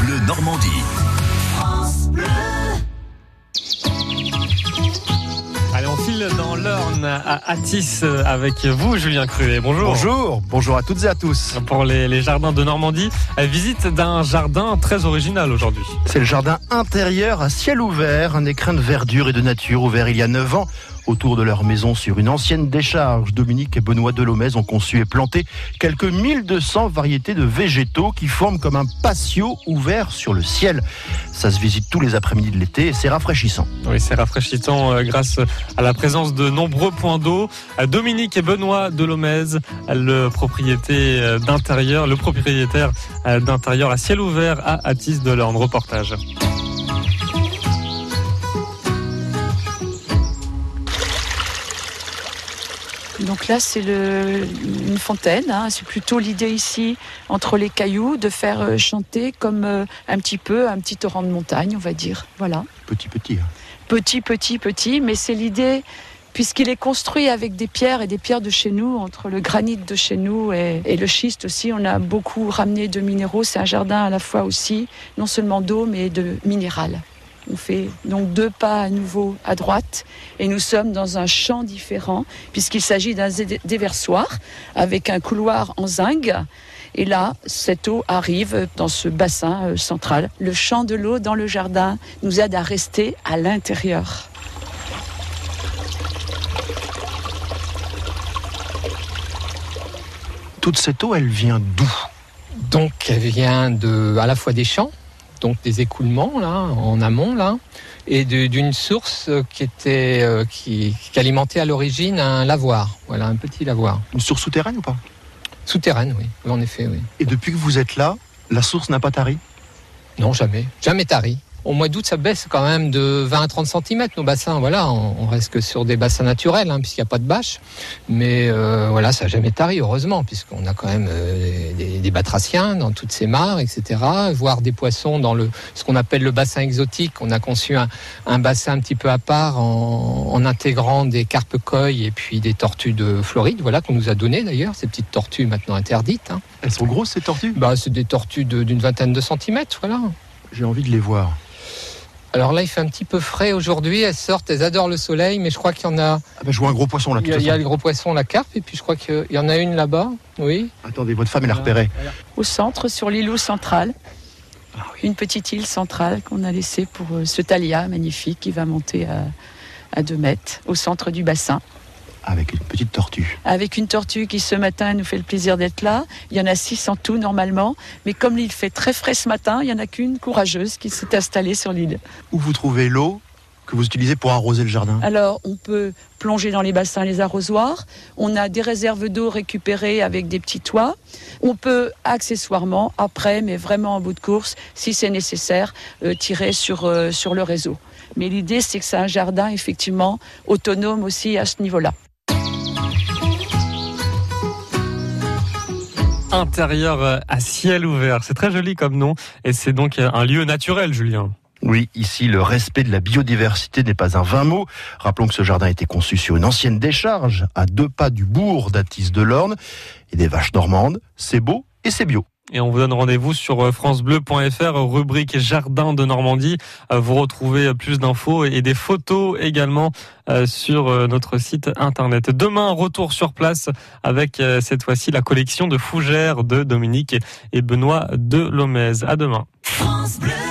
Bleu Normandie. Allez, on file dans l'Orne à Atis avec vous, Julien Cruet. Bonjour. Bonjour, bonjour à toutes et à tous. Pour les, les jardins de Normandie, visite d'un jardin très original aujourd'hui. C'est le jardin intérieur à ciel ouvert, un écrin de verdure et de nature ouvert il y a 9 ans autour de leur maison sur une ancienne décharge. Dominique et Benoît Delomez ont conçu et planté quelques 1200 variétés de végétaux qui forment comme un patio ouvert sur le ciel. Ça se visite tous les après-midi de l'été et c'est rafraîchissant. Oui, c'est rafraîchissant euh, grâce à la présence de nombreux points d'eau. Euh, Dominique et Benoît Delomez, le propriété euh, d'intérieur, le propriétaire d'intérieur à ciel ouvert à Atis de l'Orne. Reportage. Donc là, c'est une fontaine. Hein. C'est plutôt l'idée ici, entre les cailloux, de faire euh, chanter comme euh, un petit peu un petit torrent de montagne, on va dire. Voilà. Petit, petit. Hein. Petit, petit, petit. Mais c'est l'idée, puisqu'il est construit avec des pierres et des pierres de chez nous, entre le granit de chez nous et, et le schiste aussi. On a beaucoup ramené de minéraux. C'est un jardin à la fois aussi, non seulement d'eau, mais de minéral. On fait donc deux pas à nouveau à droite et nous sommes dans un champ différent puisqu'il s'agit d'un déversoir avec un couloir en zinc. Et là, cette eau arrive dans ce bassin euh, central. Le champ de l'eau dans le jardin nous aide à rester à l'intérieur. Toute cette eau, elle vient d'où? Donc, elle vient de, à la fois des champs, donc des écoulements là, en amont là, et d'une source qui était euh, qui, alimentait à l'origine un lavoir, voilà un petit lavoir. Une source souterraine ou pas? Souterraine, oui, en effet, oui. Et depuis que vous êtes là, la source n'a pas tari? Non, jamais, jamais tari. Au mois d'août, ça baisse quand même de 20 à 30 cm nos bassins. Voilà, on, reste que sur des bassins naturels, hein, puisqu'il n'y a pas de bâche. Mais euh, voilà, ça n'a jamais tari, heureusement, puisqu'on a quand même euh, des, batraciens dans toutes ces mares, etc. Voire des poissons dans le ce qu'on appelle le bassin exotique. On a conçu un, bassin un petit peu à part en, intégrant des carpes coilles et puis des tortues de Floride, voilà, qu'on nous a donné d'ailleurs, ces petites tortues maintenant interdites. Hein. Elles sont grosses ces tortues? Bah, C'est des tortues d'une vingtaine de centimètres, voilà. J'ai envie de les voir. Alors là, il fait un petit peu frais aujourd'hui. Elles sortent, elles adorent le soleil, mais je crois qu'il y en a. Ah ben, je vois un gros poisson là. Il y, a, il y a le gros poisson, la carpe, et puis je crois qu'il y en a une là-bas. Oui. Attendez, votre femme, elle a repéré. Au centre, sur l'îlot central. Ah une petite île centrale qu'on a laissée pour euh, ce thalia magnifique qui va monter à, à 2 mètres au centre du bassin. Avec une petite tortue. Avec une tortue qui ce matin nous fait le plaisir d'être là. Il y en a six en tout normalement. Mais comme il fait très frais ce matin, il n'y en a qu'une courageuse qui s'est installée sur l'île. Où vous trouvez l'eau que vous utilisez pour arroser le jardin? Alors, on peut plonger dans les bassins, les arrosoirs. On a des réserves d'eau récupérées avec des petits toits. On peut accessoirement, après, mais vraiment en bout de course, si c'est nécessaire, euh, tirer sur, euh, sur le réseau. Mais l'idée, c'est que c'est un jardin effectivement autonome aussi à ce niveau-là. Intérieur euh, à ciel ouvert. C'est très joli comme nom et c'est donc euh, un lieu naturel, Julien. Oui, ici, le respect de la biodiversité n'est pas un vain mot. Rappelons que ce jardin a été conçu sur une ancienne décharge, à deux pas du bourg d'Atis de l'Orne, et des vaches normandes. C'est beau et c'est bio. Et on vous donne rendez-vous sur euh, francebleu.fr, rubrique Jardin de Normandie. Euh, vous retrouvez plus d'infos et des photos également euh, sur notre site internet. Demain, retour sur place avec cette fois-ci la collection de fougères de Dominique et Benoît de Lomez. À demain. France Bleu.